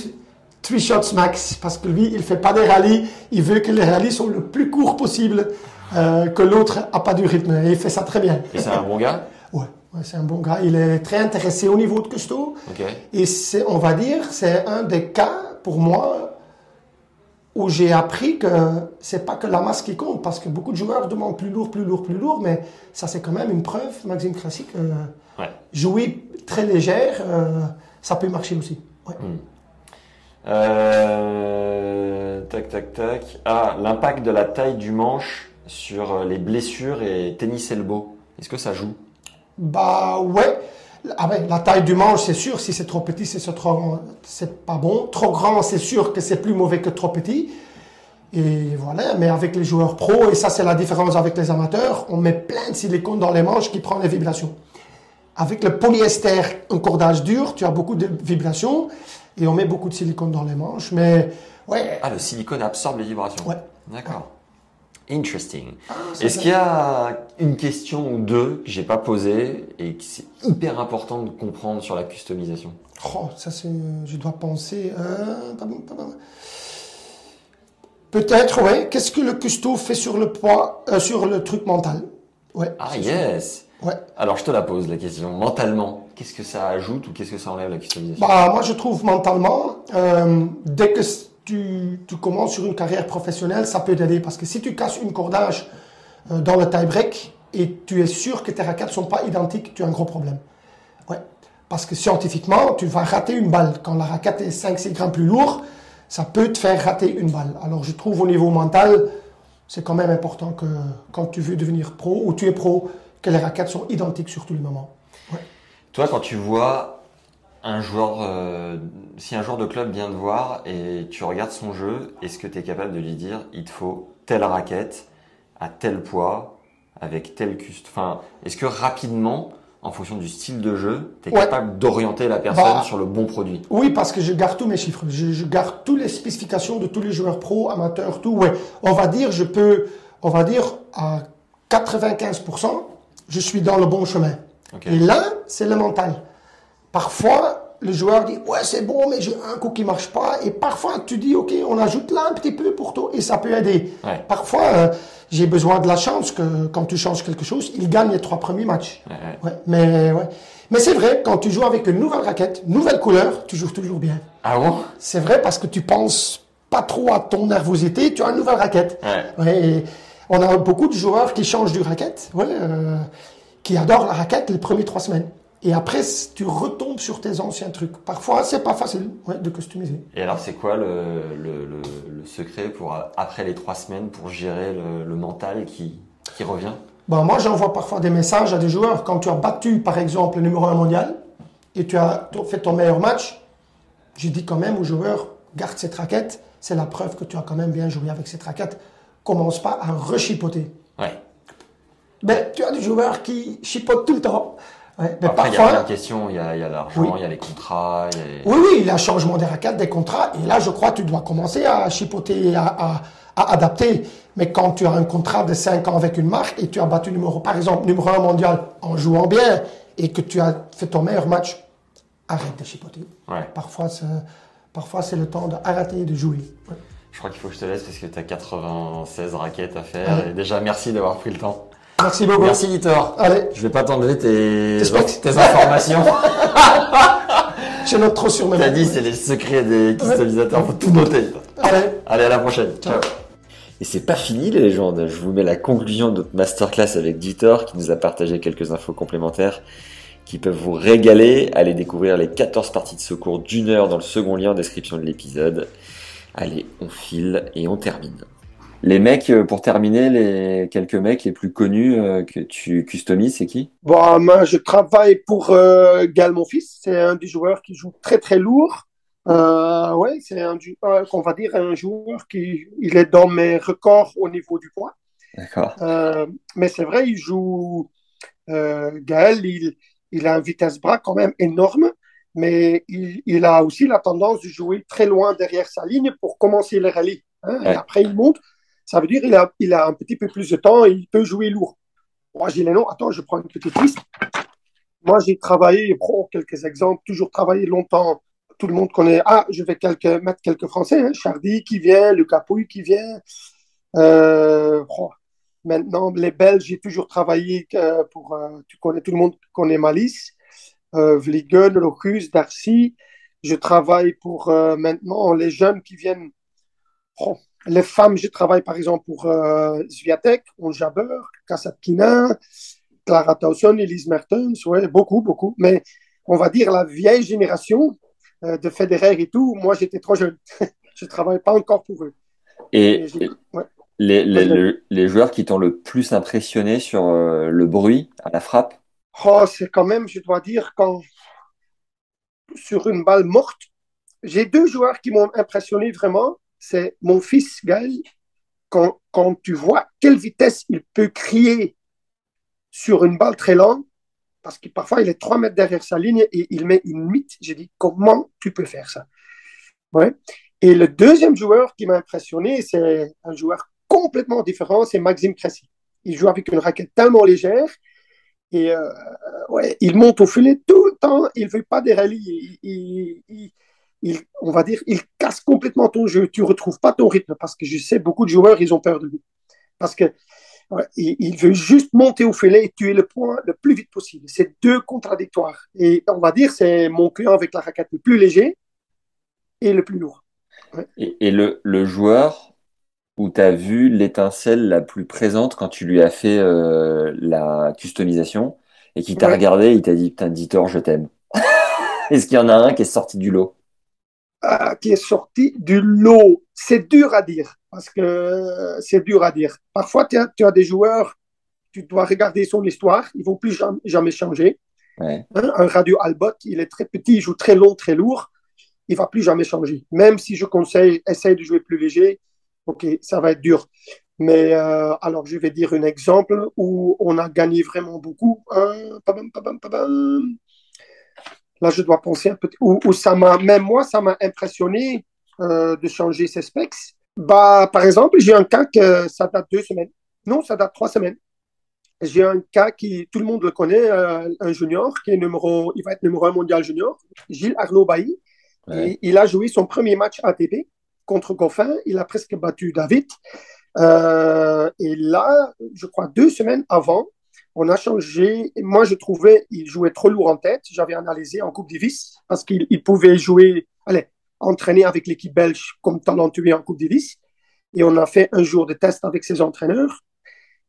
three shots max, parce que lui, il fait pas des rallyes, il veut que les rallyes soient le plus courts possible, euh, que l'autre a pas du rythme, et il fait ça très bien. Et c'est un bon gars? Ouais, ouais, c'est un bon gars, il est très intéressé au niveau de Custo, Ok. et c'est, on va dire, c'est un des cas, pour moi, où j'ai appris que c'est pas que la masse qui compte, parce que beaucoup de joueurs demandent plus lourd, plus lourd, plus lourd, mais ça c'est quand même une preuve, Maxime Cressy, que Ouais. jouer très légère, euh, ça peut marcher aussi. Ouais. Euh, tac, tac, tac. Ah, l'impact de la taille du manche sur euh, les blessures et tennis elbow. Est-ce que ça joue? Bah ouais. Ah ben, la taille du manche, c'est sûr. Si c'est trop petit, c'est c'est pas bon. Trop grand, c'est sûr que c'est plus mauvais que trop petit. Et voilà. Mais avec les joueurs pros, et ça c'est la différence avec les amateurs, on met plein de silicone dans les manches qui prend les vibrations. Avec le polyester, un cordage dur, tu as beaucoup de vibrations et on met beaucoup de silicone dans les manches. Mais ouais. Ah, le silicone absorbe les vibrations. Ouais. D'accord. Interesting. ça, Est-ce qu'il y a une question ou deux que j'ai pas posée et que c'est hyper important de comprendre sur la customisation? Oh, ça c'est, je dois penser. euh, pardon. Peut-être, ouais. Qu'est-ce que le custo fait sur le poids, euh, sur le truc mental? Ouais. Ah yes. Ouais. Alors je te la pose la question. Mentalement, qu'est-ce que ça ajoute ou qu'est-ce que ça enlève la customisation? Bah, moi je trouve mentalement, euh, dès que tu, commences sur une carrière professionnelle, ça peut t'aider parce que si tu casses une cordage euh, dans le tie-break et tu es sûr que tes raquettes sont pas identiques, tu as un gros problème. Ouais. Parce que scientifiquement, tu vas rater une balle. Quand la raquette est 5-6 grammes plus lourde, ça peut te faire rater une balle. Alors je trouve au niveau mental, c'est quand même important que quand tu veux devenir pro ou tu es pro, que les raquettes sont identiques sur tous les moments. Toi, quand tu vois un joueur, euh, si un joueur de club vient te voir et tu regardes son jeu, est-ce que tu es capable de lui dire il te faut telle raquette à tel poids avec tel cust Enfin, est-ce que rapidement, en fonction du style de jeu, tu es Ouais. capable d'orienter la personne Bah, sur le bon produit? Oui, parce que je garde tous mes chiffres. Je, je garde toutes les spécifications de tous les joueurs pro, amateurs, tout. Ouais. On va dire, je peux, on va dire, à 95%, je suis dans le bon chemin. Et là, c'est le mental. Parfois, le joueur dit, ouais, c'est bon, mais j'ai un coup qui marche pas. Et parfois, tu dis, OK, on ajoute là un petit peu pour toi, et ça peut aider. Ouais. Parfois, euh, j'ai besoin de la chance que quand tu changes quelque chose, il gagne les trois premiers matchs. Ouais, mais ouais. Mais c'est vrai, quand tu joues avec une nouvelle raquette, nouvelle couleur, tu joues toujours bien. Ah bon? C'est vrai parce que tu penses pas trop à ton nervosité, tu as une nouvelle raquette. Et on a beaucoup de joueurs qui changent de raquette, euh, qui adorent la raquette les premières trois semaines. Et après, tu retombes sur tes anciens trucs. Parfois, c'est pas facile ouais, de customiser. Et alors, c'est quoi le, le, le, le secret pour, après les trois semaines, pour gérer le, mental qui, qui revient? Bon, moi, j'envoie parfois des messages à des joueurs quand tu as battu, par exemple, le numéro 1 mondial et tu as fait ton meilleur match. Je dis quand même aux joueurs, garde cette raquette c'est la preuve que tu as quand même bien joué avec cette raquette. Commence pas à rechipoter. Ouais. Mais tu as des joueurs qui chipotent tout le temps. Ouais, mais Après, il y a plein de questions. Il y a, il y a l'argent, il y a les contrats. il y a les- oui, oui, il y a changement des raquettes, des contrats. Et là, je crois que tu dois commencer à chipoter, à, à, à adapter. Mais quand tu as un contrat de 5 ans avec une marque et tu as battu numéro, par exemple, numéro 1 mondial en jouant bien et que tu as fait ton meilleur match, arrête de chipoter. Ouais. Parfois, c'est, parfois, c'est le temps d'arrêter de jouer. Ouais. Je crois qu'il faut que je te laisse parce que tu as 96 raquettes à faire. Et déjà, merci d'avoir pris le temps. Merci beaucoup. Merci, Litor. Allez, Je vais pas t'enlever tes, Tes informations. je note trop sur T'as dit, c'est les secrets des customisateurs. Faut tout noter. Allez, Allez, à la prochaine. Ciao. Et c'est pas fini les légendes. Je vous mets la conclusion de notre masterclass avec Ditor qui nous a partagé quelques infos complémentaires qui peuvent vous régaler. Allez découvrir les 14 parties de secours d'une heure dans le second lien en description de l'épisode. Allez, on file et on termine. Les mecs, euh, pour terminer, les quelques mecs les plus connus euh, que tu customises, c'est qui? Bon, moi, je travaille pour euh, Gal, mon fils. C'est un des joueurs qui joue très, très lourd. Euh, ouais, c'est un, euh, on va dire un joueur qui il est dans mes records au niveau du poids. D'accord. Mais c'est vrai, il joue. Gaël, il, il a une vitesse bras quand même énorme, mais il, il a aussi la tendance de jouer très loin derrière sa ligne pour commencer le rallye. hein. Ouais. Et après, il monte. Ça veut dire qu'il a, il a un petit peu plus de temps et il peut jouer lourd. Moi, j'ai les noms. Attends, je prends une petite liste. Moi, j'ai travaillé, prends quelques exemples, toujours travaillé longtemps. Tout le monde connaît. Ah, je vais mettre quelques Français. Hein. Chardy qui vient, Lucas Pouille qui vient. Euh, oh, Maintenant, les Belges, j'ai toujours travaillé euh, pour, euh, tu connais, tout le monde connaît Malice, Vliegen, Locus, Darcy. Je travaille pour maintenant les jeunes qui viennent. Oh, les femmes, je travaille par exemple pour euh, Sviatek, Onjaber, Kasatkina, Clara Towson, Elise Mertens, ouais, beaucoup, beaucoup. Mais on va dire la vieille génération euh, de Federer et tout, moi j'étais trop jeune. je ne travaille pas encore pour eux. Et, ouais. les, les, le- les joueurs qui t'ont le plus impressionné sur euh, le bruit à la frappe? Oh, c'est quand même, je dois dire, quand sur une balle morte, j'ai deux joueurs qui m'ont impressionné vraiment. C'est mon fils Gaël. Quand, quand tu vois quelle vitesse il peut crier sur une balle très longue, parce que parfois il est 3 mètres derrière sa ligne et il met une mythe. J'ai dit, comment tu peux faire ça? Ouais. Et le deuxième joueur qui m'a impressionné, c'est un joueur complètement différent, c'est Maxime Cressy. Il joue avec une raquette tellement légère et euh, ouais, il monte au filet tout le temps. Il ne fait pas des il- on va dire, il casse complètement ton jeu. Tu ne retrouves pas ton rythme parce que je sais, beaucoup de joueurs, ils ont peur de lui. Parce que ouais, il, il veut juste monter au filet et tuer le point le plus vite possible. C'est deux contradictoires. Et on va dire, c'est mon client avec la raquette le plus léger et le plus lourd. et, et le, le joueur où tu as vu l'étincelle la plus présente quand tu lui as fait euh, la customisation et qui t'a Ouais. regardé, il t'a dit Putain, Ditor, je t'aime. Est-ce qu'il y en a un qui est sorti du lot? Ah, qui est sorti du lot. C'est dur à dire, parce que euh, c'est dur à dire. Parfois, tu as, des joueurs, tu dois regarder son histoire, ils vont plus jamais, jamais changer. Ouais. Hein, un Radio Albot, il est très petit, il joue très long, très lourd, il va plus jamais changer. Même si je conseille, essaye de jouer plus léger, ok, ça va être dur. Mais euh, alors, je vais dire un exemple où on a gagné vraiment beaucoup. Hein. Là, je dois penser un peu. Où, où ça m'a, même moi, ça m'a impressionné euh, de changer ses specs. Bah, par exemple, j'ai un cas que ça date deux semaines. Non, ça date trois semaines. J'ai un cas qui, tout le monde le connaît, euh, un junior qui est numéro, il va être numéro un mondial junior, Gilles Arnaud Bailly. Ouais. Il a joué son premier match ATP contre Goffin. Il a presque battu David. Euh, et là, je crois deux semaines avant, on a changé. Moi, je trouvais il jouait trop lourd en tête. J'avais analysé en Coupe Davis parce qu'il il pouvait jouer, allez, entraîner avec l'équipe belge comme talentueux en Coupe Davis. Et on a fait un jour de test avec ses entraîneurs.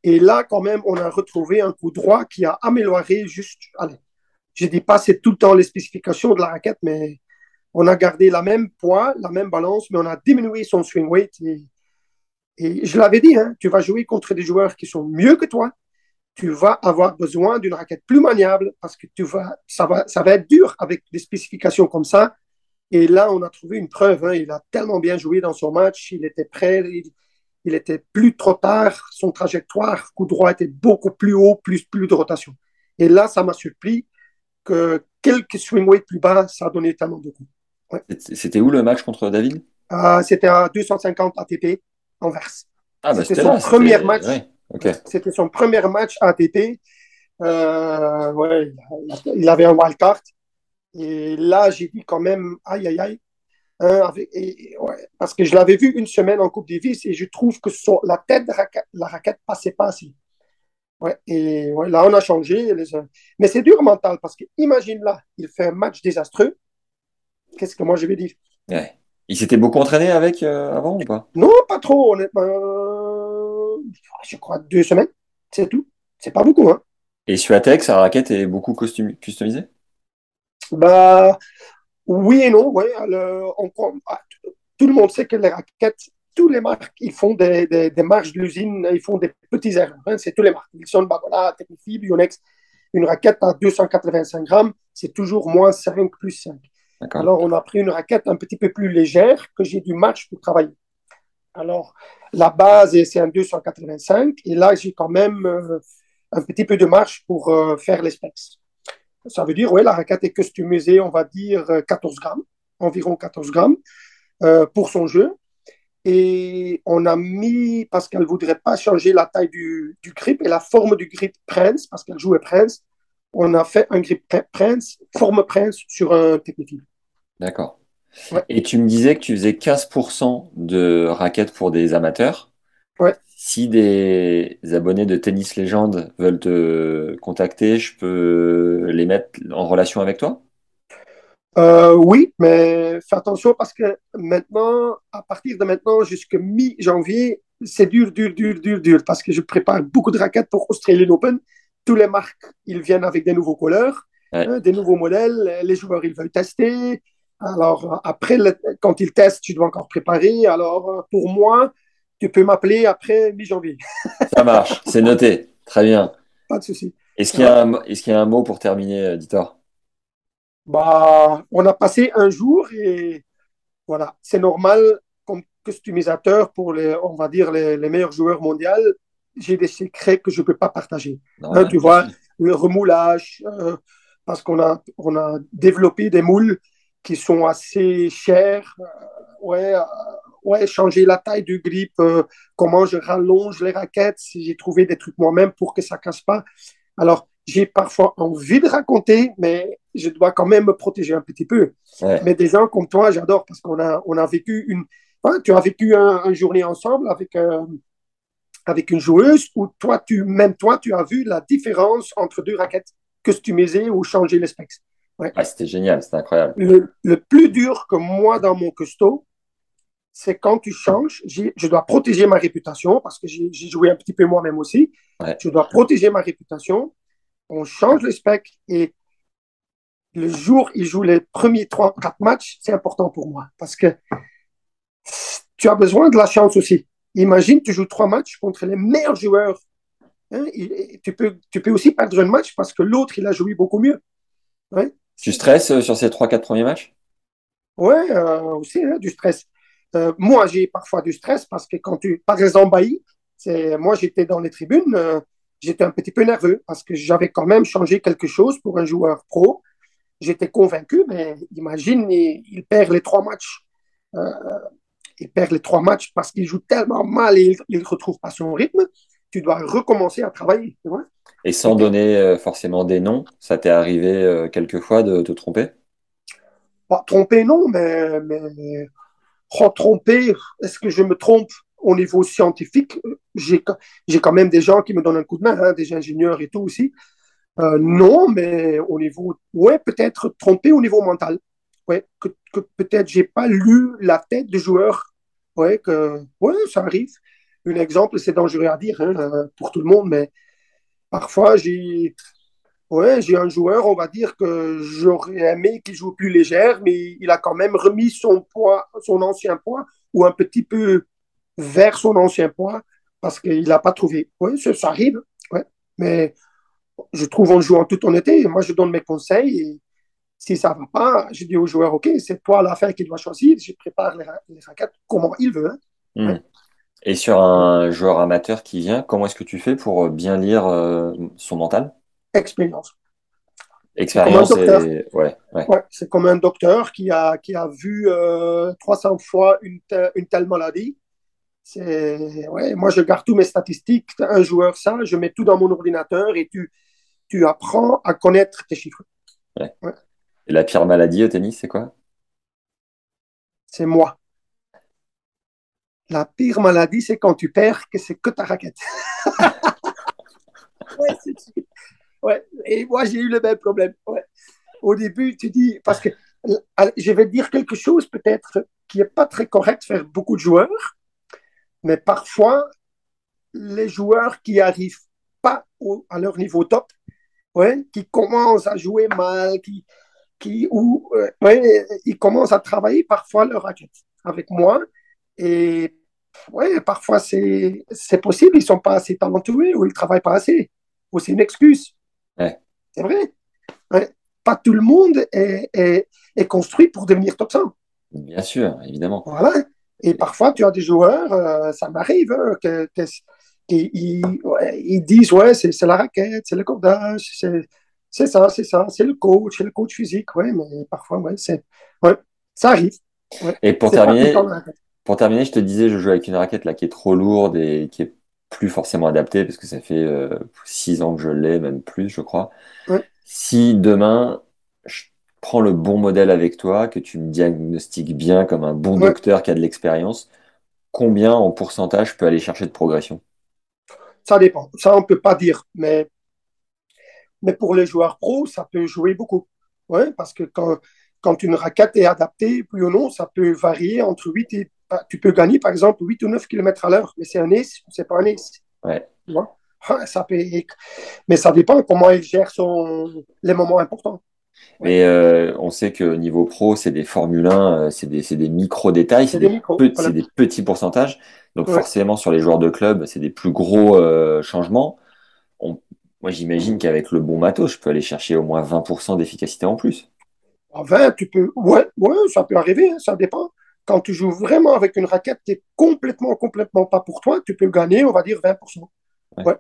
Et là, quand même, on a retrouvé un coup droit qui a amélioré juste. Allez, je dis pas c'est tout le temps les spécifications de la raquette, mais on a gardé la même poids, la même balance, mais on a diminué son swing weight. Et, et je l'avais dit, hein, tu vas jouer contre des joueurs qui sont mieux que toi. Tu vas avoir besoin d'une raquette plus maniable parce que tu vas, ça, va, ça va être dur avec des spécifications comme ça Et là, on a trouvé une preuve. Hein. Il a tellement bien joué dans son match. Il était prêt. Il, était plus trop tard. Son trajectoire, coup droit était beaucoup plus haut, plus, plus de rotation. Et là, ça m'a surpris que quelques swing weights plus bas, ça a donné tellement de coups. C'était où le match contre David? Ah, C'était à 250 ATP en verse. Ah, bah, c'était son premier match. C'était son premier match ATP. Euh, ouais, il avait un wildcard. Et là, j'ai dit quand même, aïe, aïe, aïe. Hein, et, ouais, parce que je l'avais vu une semaine en Coupe Davis et je trouve que la tête de la raquette passait pas assez. Ouais, et ouais, là, on a changé. Mais c'est dur mental parce que imagine là, il fait un match désastreux. Qu'est-ce que moi je vais dire? Ouais. Il s'était beaucoup entraîné avec euh, avant ou pas? Non, pas trop. Je crois deux semaines, c'est tout. C'est pas beaucoup. Hein. Et Suatec, sa raquette est beaucoup customisée? Bah, Oui et non. Ouais. Ah, tout le monde sait que les raquettes, tous les marques, ils font des, des, marches de l'usine, ils font des petits erreurs. Hein. c'est tous les marques. Wilson, Bagola, Technifib, Yonex. Une raquette à 285 grammes, c'est toujours moins 5 plus 5. Alors, on a pris une raquette un petit peu plus légère que j'ai du marche pour travailler. Alors, la base, c'est un 285. Et là, j'ai quand même euh, un petit peu de marche pour euh, faire les specs. Ça veut dire, oui, la raquette est customisée, on va dire 14 euh, grammes, environ 14 grammes euh, pour son jeu. Et on a mis, parce qu'elle ne voudrait pas changer la taille du, grip et la forme du grip Prince, parce qu'elle jouait Prince, on a fait un grip Prince, forme Prince sur un technique. D'accord. Et tu me disais que tu faisais 15% de raquettes pour des amateurs. Ouais. Si des abonnés de Tennis Légende veulent te contacter, je peux les mettre en relation avec toi? Euh, Oui, mais fais attention parce que maintenant, à partir de maintenant jusqu'à mi-janvier, c'est dur, dur, dur, dur, dur, parce que je prépare beaucoup de raquettes pour Australian Open. Tous les marques, ils viennent avec des nouveaux couleurs, hein, des nouveaux modèles. Les joueurs, ils veulent tester. Alors, après, quand ils testent, tu dois encore préparer. Alors, pour moi, tu peux m'appeler après mi-janvier. Ça marche, c'est noté. Très bien. Pas de souci. Est-ce qu'il y, a un, est y a un mot pour terminer, Ditor bah, On a passé un jour et voilà, c'est normal comme customisateur pour les, on va dire, les, meilleurs joueurs mondiaux. J'ai des secrets que je ne peux pas partager. Hein, tu vois, le remoulage, euh, parce qu'on a, on a développé des moules qui sont assez chers. Euh, ouais, euh, ouais, changer la taille du grip, euh, comment je rallonge les raquettes, si j'ai trouvé des trucs moi-même pour que ça casse pas. Alors, j'ai parfois envie de raconter, mais je dois quand même me protéger un petit peu. Mais des gens comme toi, j'adore parce qu'on a, on a vécu une, tu as vécu un, une journée ensemble avec, euh, avec une joueuse où toi, tu, même toi, tu as vu la différence entre deux raquettes? Customisées ou changer les specs? Ouais. c'était génial, c'était incroyable. Le, le, plus dur que moi dans mon custo, c'est quand tu changes, je dois protéger ma réputation parce que j'ai joué un petit peu moi-même aussi. Je dois protéger ma réputation. On change le spec et le jour où il joue les premiers trois, quatre matchs, c'est important pour moi parce que tu as besoin de la chance aussi. Imagine, tu joues trois matchs contre les meilleurs joueurs. Hein, tu, peux, tu peux aussi perdre un match parce que l'autre, il a joué beaucoup mieux. Tu stresses euh, sur ces trois, quatre premiers matchs? Oui, euh, aussi, hein, du stress. Euh, moi, j'ai parfois du stress parce que quand tu, par exemple, Bailly, moi, j'étais dans les tribunes, j'étais un petit peu nerveux parce que j'avais quand même changé quelque chose pour un joueur pro. J'étais convaincu, mais imagine, il, perd les trois matchs. Il perd les trois matchs parce qu'il joue tellement mal et il ne retrouve pas son rythme. Tu dois recommencer à travailler. et sans donner forcément des noms, ça t'est arrivé quelquefois de te tromper? Pas tromper, non, mais, mais trompé, est-ce que je me trompe au niveau scientifique? J'ai quand même des gens qui me donnent un coup de main, hein, des ingénieurs et tout aussi. Euh, non, mais au niveau, ouais, peut-être trompé au niveau mental. Ouais, que, que peut-être j'ai pas lu la tête du joueur. Ouais, que, ouais, ça arrive. Un exemple, c'est dangereux à dire hein, euh, pour tout le monde, mais parfois j'ai Ouais, j'ai un joueur, on va dire que j'aurais aimé qu'il joue plus légère, mais il a quand même remis son poids, son ancien poids, ou un petit peu vers son ancien poids, parce qu'il n'a pas trouvé. Oui, ça, arrive, ouais. mais je trouve en jouant tout en été, moi je donne mes conseils, et Si ça ne va pas, je dis au joueur, OK, c'est toi la fin qui doit choisir. Je prépare les, raquettes comment il veut. Hein. Hmm. Et sur un joueur amateur qui vient, comment est-ce que tu fais pour bien lire euh, son mental? Expérience. Expérience, et... ouais, ouais. c'est comme un docteur qui a, qui a vu 300 euh, fois une, une telle maladie. Ouais, moi, je garde tous mes statistiques. Un joueur, ça, je mets tout dans mon ordinateur et tu, tu apprends à connaître tes chiffres. Et la pire maladie au tennis, c'est quoi? C'est moi. La pire maladie, c'est quand tu perds, que c'est que ta raquette. ouais, ouais, Et moi, j'ai eu le même problème. Ouais. Au début, tu dis, parce que je vais dire quelque chose peut-être qui n'est pas très correct faire beaucoup de joueurs, mais parfois, les joueurs qui arrivent pas à leur niveau top, ouais, qui commencent à jouer mal, qui, qui ou, euh, ouais, ils commencent à travailler parfois leur raquette avec moi. Et ouais, parfois c'est, possible, ils sont pas assez talentueux ou ils travaillent pas assez. Ou c'est une excuse. C'est vrai. Pas tout le monde est, est, est, construit pour devenir top 100. Bien sûr, évidemment. Voilà. Et parfois, tu as des joueurs, euh, ça m'arrive, hein, que, ils, disent Ouais, c'est, la raquette, c'est le cordage, c'est, c'est ça, c'est ça, c'est le coach, c'est le coach physique, ouais, mais parfois, ouais, c'est, ouais, ça arrive. Et pour terminer, pour terminer, je te disais, je joue avec une raquette là qui est trop lourde et qui est plus forcément adaptée parce que ça fait euh, six ans que je l'ai, même plus, je crois. Si demain, je prends le bon modèle avec toi, que tu me diagnostiques bien comme un bon docteur qui a de l'expérience, combien en pourcentage je peux aller chercher de progression? Ça dépend. Ça, on ne peut pas dire. Mais, mais pour les joueurs pros, ça peut jouer beaucoup. Ouais, parce que quand, quand une raquette est adaptée, plus ou non, ça peut varier entre 8 et tu peux gagner, par exemple, 8 ou 9 km à l'heure, mais c'est un ace c'est pas un ace. Ouais. Ah, ça peut... Mais ça dépend comment il gère son... les moments importants. Mais euh, on sait que niveau pro, c'est des Formule 1, euh, c'est des, des micro-détails, c'est des, des, petits pourcentages. Donc forcément, sur les joueurs de club, c'est des plus gros euh, changements. Moi, j'imagine qu'avec le bon matos, je peux aller chercher au moins 20% d'efficacité en plus. 20, tu peux... Ouais, ouais ça peut arriver, hein, ça dépend quand tu joues vraiment avec une raquette qui est complètement, complètement pas pour toi, tu peux gagner, on va dire, 20%. Ouais.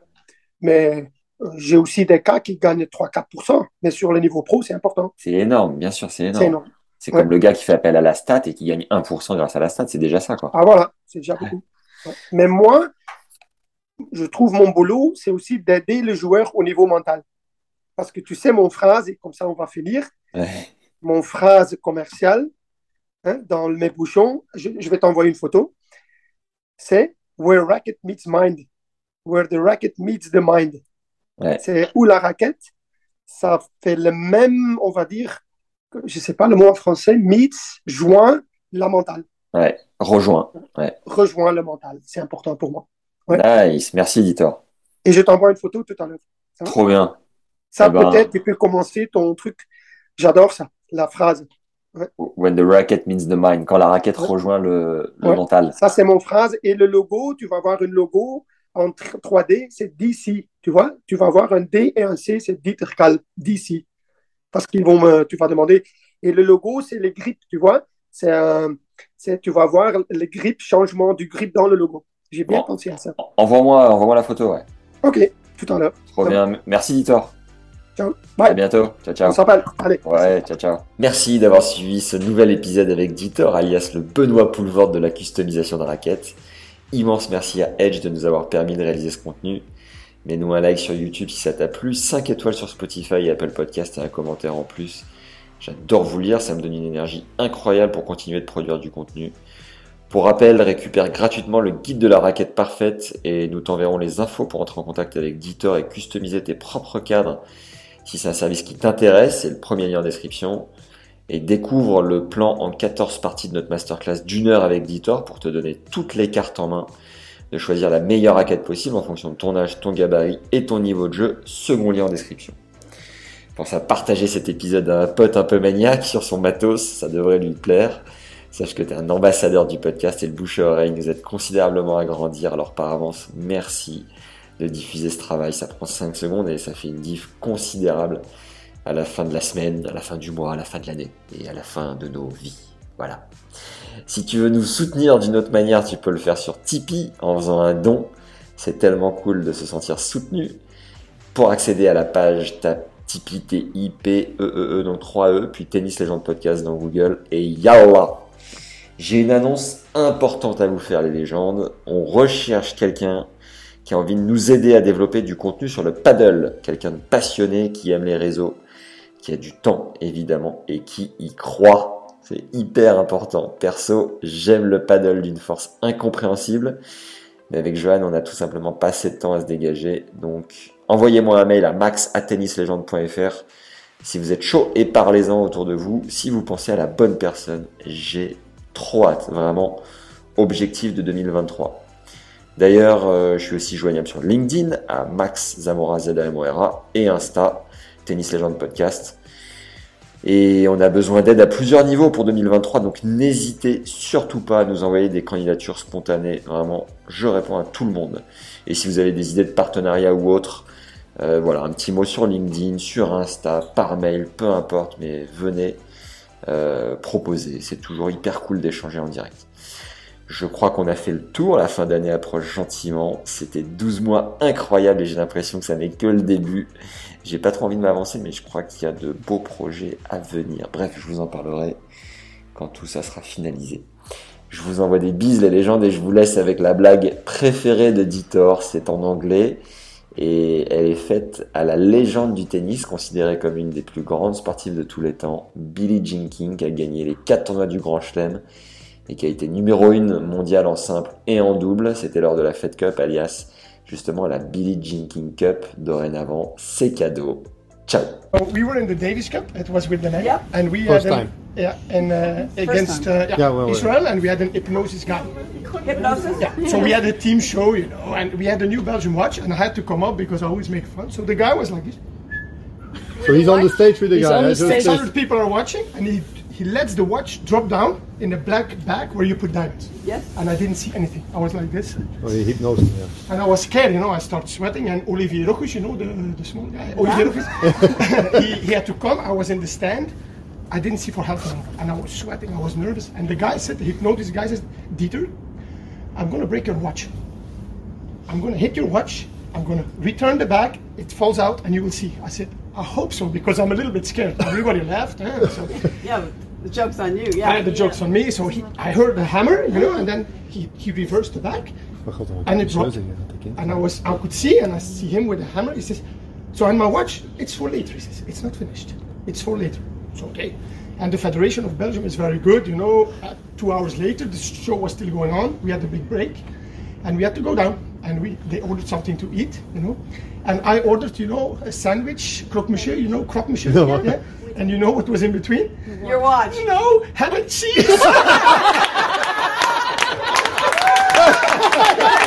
Mais euh, j'ai aussi des cas qui gagnent 3-4%, mais sur le niveau pro, c'est important. C'est énorme, bien sûr, c'est énorme. C'est comme le gars qui fait appel à la stat et qui gagne 1% grâce à la stat, c'est déjà ça. Quoi. Ah voilà, c'est déjà beaucoup. Mais moi, je trouve mon boulot, c'est aussi d'aider le joueur au niveau mental. Parce que tu sais, mon phrase, et comme ça on va finir, mon phrase commerciale, hein, dans mes bouchons, je, vais t'envoyer une photo. C'est Where Racket Meets Mind. Where the Racket Meets the Mind. C'est où la raquette, ça fait le même, on va dire, je ne sais pas le mot en français, meets, joint la mentale. Ouais, rejoint. Ouais. Rejoint le mental, c'est important pour moi. Nice, merci Ditor. Et je t'envoie une photo tout à l'heure. Trop bien. Ça eh ben, peut-être, tu peux commencer ton truc. J'adore ça, la phrase. When the racket means the mind, quand la raquette rejoint le, mental. Ça, c'est mon phrase. Et le logo, tu vas avoir un logo en 3D, c'est DC. Tu vois, tu vas avoir un D et un C, c'est Dieterkal, DC. Parce qu'ils vont me, tu vas demander. Et le logo, c'est les grips, tu vois. C'est un, tu vas voir les grips, changement du grip dans le logo. J'ai bien pensé à ça. Envoie-moi, envoie-moi la photo, ouais. Ok, tout à l'heure. Trop bien. Merci, Ditor. Ciao. À bientôt. Ciao, ciao. On s'appelle. Allez. Ouais, ciao, ciao. Merci d'avoir suivi ce nouvel épisode avec Dieter, alias le Benoît Poulvord de la customisation de raquettes. Immense merci à Edge de nous avoir permis de réaliser ce contenu. Mets-nous un like sur YouTube si ça t'a plu, 5 étoiles sur Spotify et Apple Podcast et un commentaire en plus. J'adore vous lire, ça me donne une énergie incroyable pour continuer de produire du contenu. Pour rappel, récupère gratuitement le guide de la raquette parfaite et nous t'enverrons les infos pour entrer en contact avec Dieter et customiser tes propres cadres si c'est un service qui t'intéresse, c'est le premier lien en description. Et découvre le plan en 14 parties de notre masterclass d'une heure avec Ditor pour te donner toutes les cartes en main, de choisir la meilleure raquette possible en fonction de ton âge, ton gabarit et ton niveau de jeu. Second lien en description. Pense à partager cet épisode à un pote un peu maniaque sur son matos, ça devrait lui plaire. Sache que tu es un ambassadeur du podcast et le bouche à oreille nous aide considérablement à grandir. Alors par avance, merci de diffuser ce travail. Ça prend 5 secondes et ça fait une diff considérable. à la fin de la semaine, à la fin du mois, à la fin de l'année et à la fin de nos vies. Voilà. Si tu veux nous soutenir d'une autre manière, tu peux le faire sur Tipeee en faisant un don. C'est tellement cool de se sentir soutenu. Pour accéder à la page, tape Tipeee, T-I-P-E-E-E, donc 3E, puis Tennis Legend Podcast dans Google, et yallah J'ai une annonce importante à vous faire, les légendes. On recherche quelqu'un qui a envie de nous aider à développer du contenu sur le paddle. Quelqu'un de passionné qui aime les réseaux, qui a du temps, évidemment, et qui y croit. C'est hyper important. Perso, j'aime le paddle d'une force incompréhensible. Mais avec Johan, on n'a tout simplement pas assez de temps à se dégager. Donc, envoyez-moi un mail à max.tennislegende.fr si vous êtes chaud et parlez-en autour de vous. Si vous pensez à la bonne personne, j'ai trop hâte. Vraiment, objectif de 2023. D'ailleurs, euh, je suis aussi joignable sur LinkedIn à Max Zamora ZAMORA et Insta, Tennis Legend Podcast. Et on a besoin d'aide à plusieurs niveaux pour 2023, donc n'hésitez surtout pas à nous envoyer des candidatures spontanées. Vraiment, je réponds à tout le monde. Et si vous avez des idées de partenariat ou autre, euh, voilà, un petit mot sur LinkedIn, sur Insta, par mail, peu importe, mais venez euh, proposer. C'est toujours hyper cool d'échanger en direct. Je crois qu'on a fait le tour, la fin d'année approche gentiment. C'était 12 mois incroyables et j'ai l'impression que ça n'est que le début. J'ai pas trop envie de m'avancer, mais je crois qu'il y a de beaux projets à venir. Bref, je vous en parlerai quand tout ça sera finalisé. Je vous envoie des bises les légendes et je vous laisse avec la blague préférée de Ditor. C'est en anglais et elle est faite à la légende du tennis, considérée comme une des plus grandes sportives de tous les temps, Billie Jean King, qui a gagné les 4 tournois du Grand Chelem et qui a été numéro 1 mondial en simple et en double. C'était lors de la Fed Cup, alias justement la Billie Jean King Cup. Dorénavant, c'est cadeau. Ciao. We were in the Davis Cup. It was with the net, Yeah. and we First had time. an, yeah, and uh, against uh, yeah, Yeah, well, well. Israel, and we had an hypnosis guy. Hypnosis? Yeah. So we had a team show, you know, and we had a new Belgian watch, and I had to come up because I always make fun. So the guy was like this. So he's on the stage with the He's guy. on the stage. 600 people are watching, and he he lets the watch drop down in a black bag where you put diamonds. Yes. And I didn't see anything. I was like this, Oh, he hypnosis, yeah. and I was scared. You know, I started sweating, and Olivier Rochus, you know, the the small guy, Olivier Rochus, he, he had to come. I was in the stand. I didn't see for half an hour, and I was sweating. I was nervous, and the guy said, the hypnotist guy says, Dieter, I'm gonna break your watch. I'm gonna hit your watch. I'm gonna return the bag. It falls out, and you will see. I said, I hope so because I'm a little bit scared. Everybody laughed. eh, so Yeah, the joke's on you. Yeah. I had the jokes on me, so he, I heard the hammer, you know, and then he, he reversed the dan and it dropped. And I was I could see, and I see him with the hammer. He says, "So on my watch, it's for later." He says, "It's not finished. It's for later." It's okay. And the Federation of Belgium is very good, you know. Uh, two hours later, the show was still going on. We had a big break, and we had to go down. And we they ordered something to eat, you know. And I ordered, you know, a sandwich, croque monsieur, you know, croque monsieur. No. Yeah. And you know what was in between? Your watch. No, ham and cheese.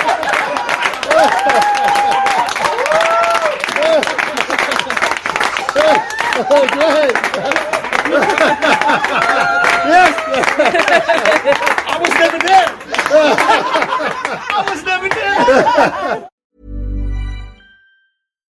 Oh, great! I was never there. I was never there.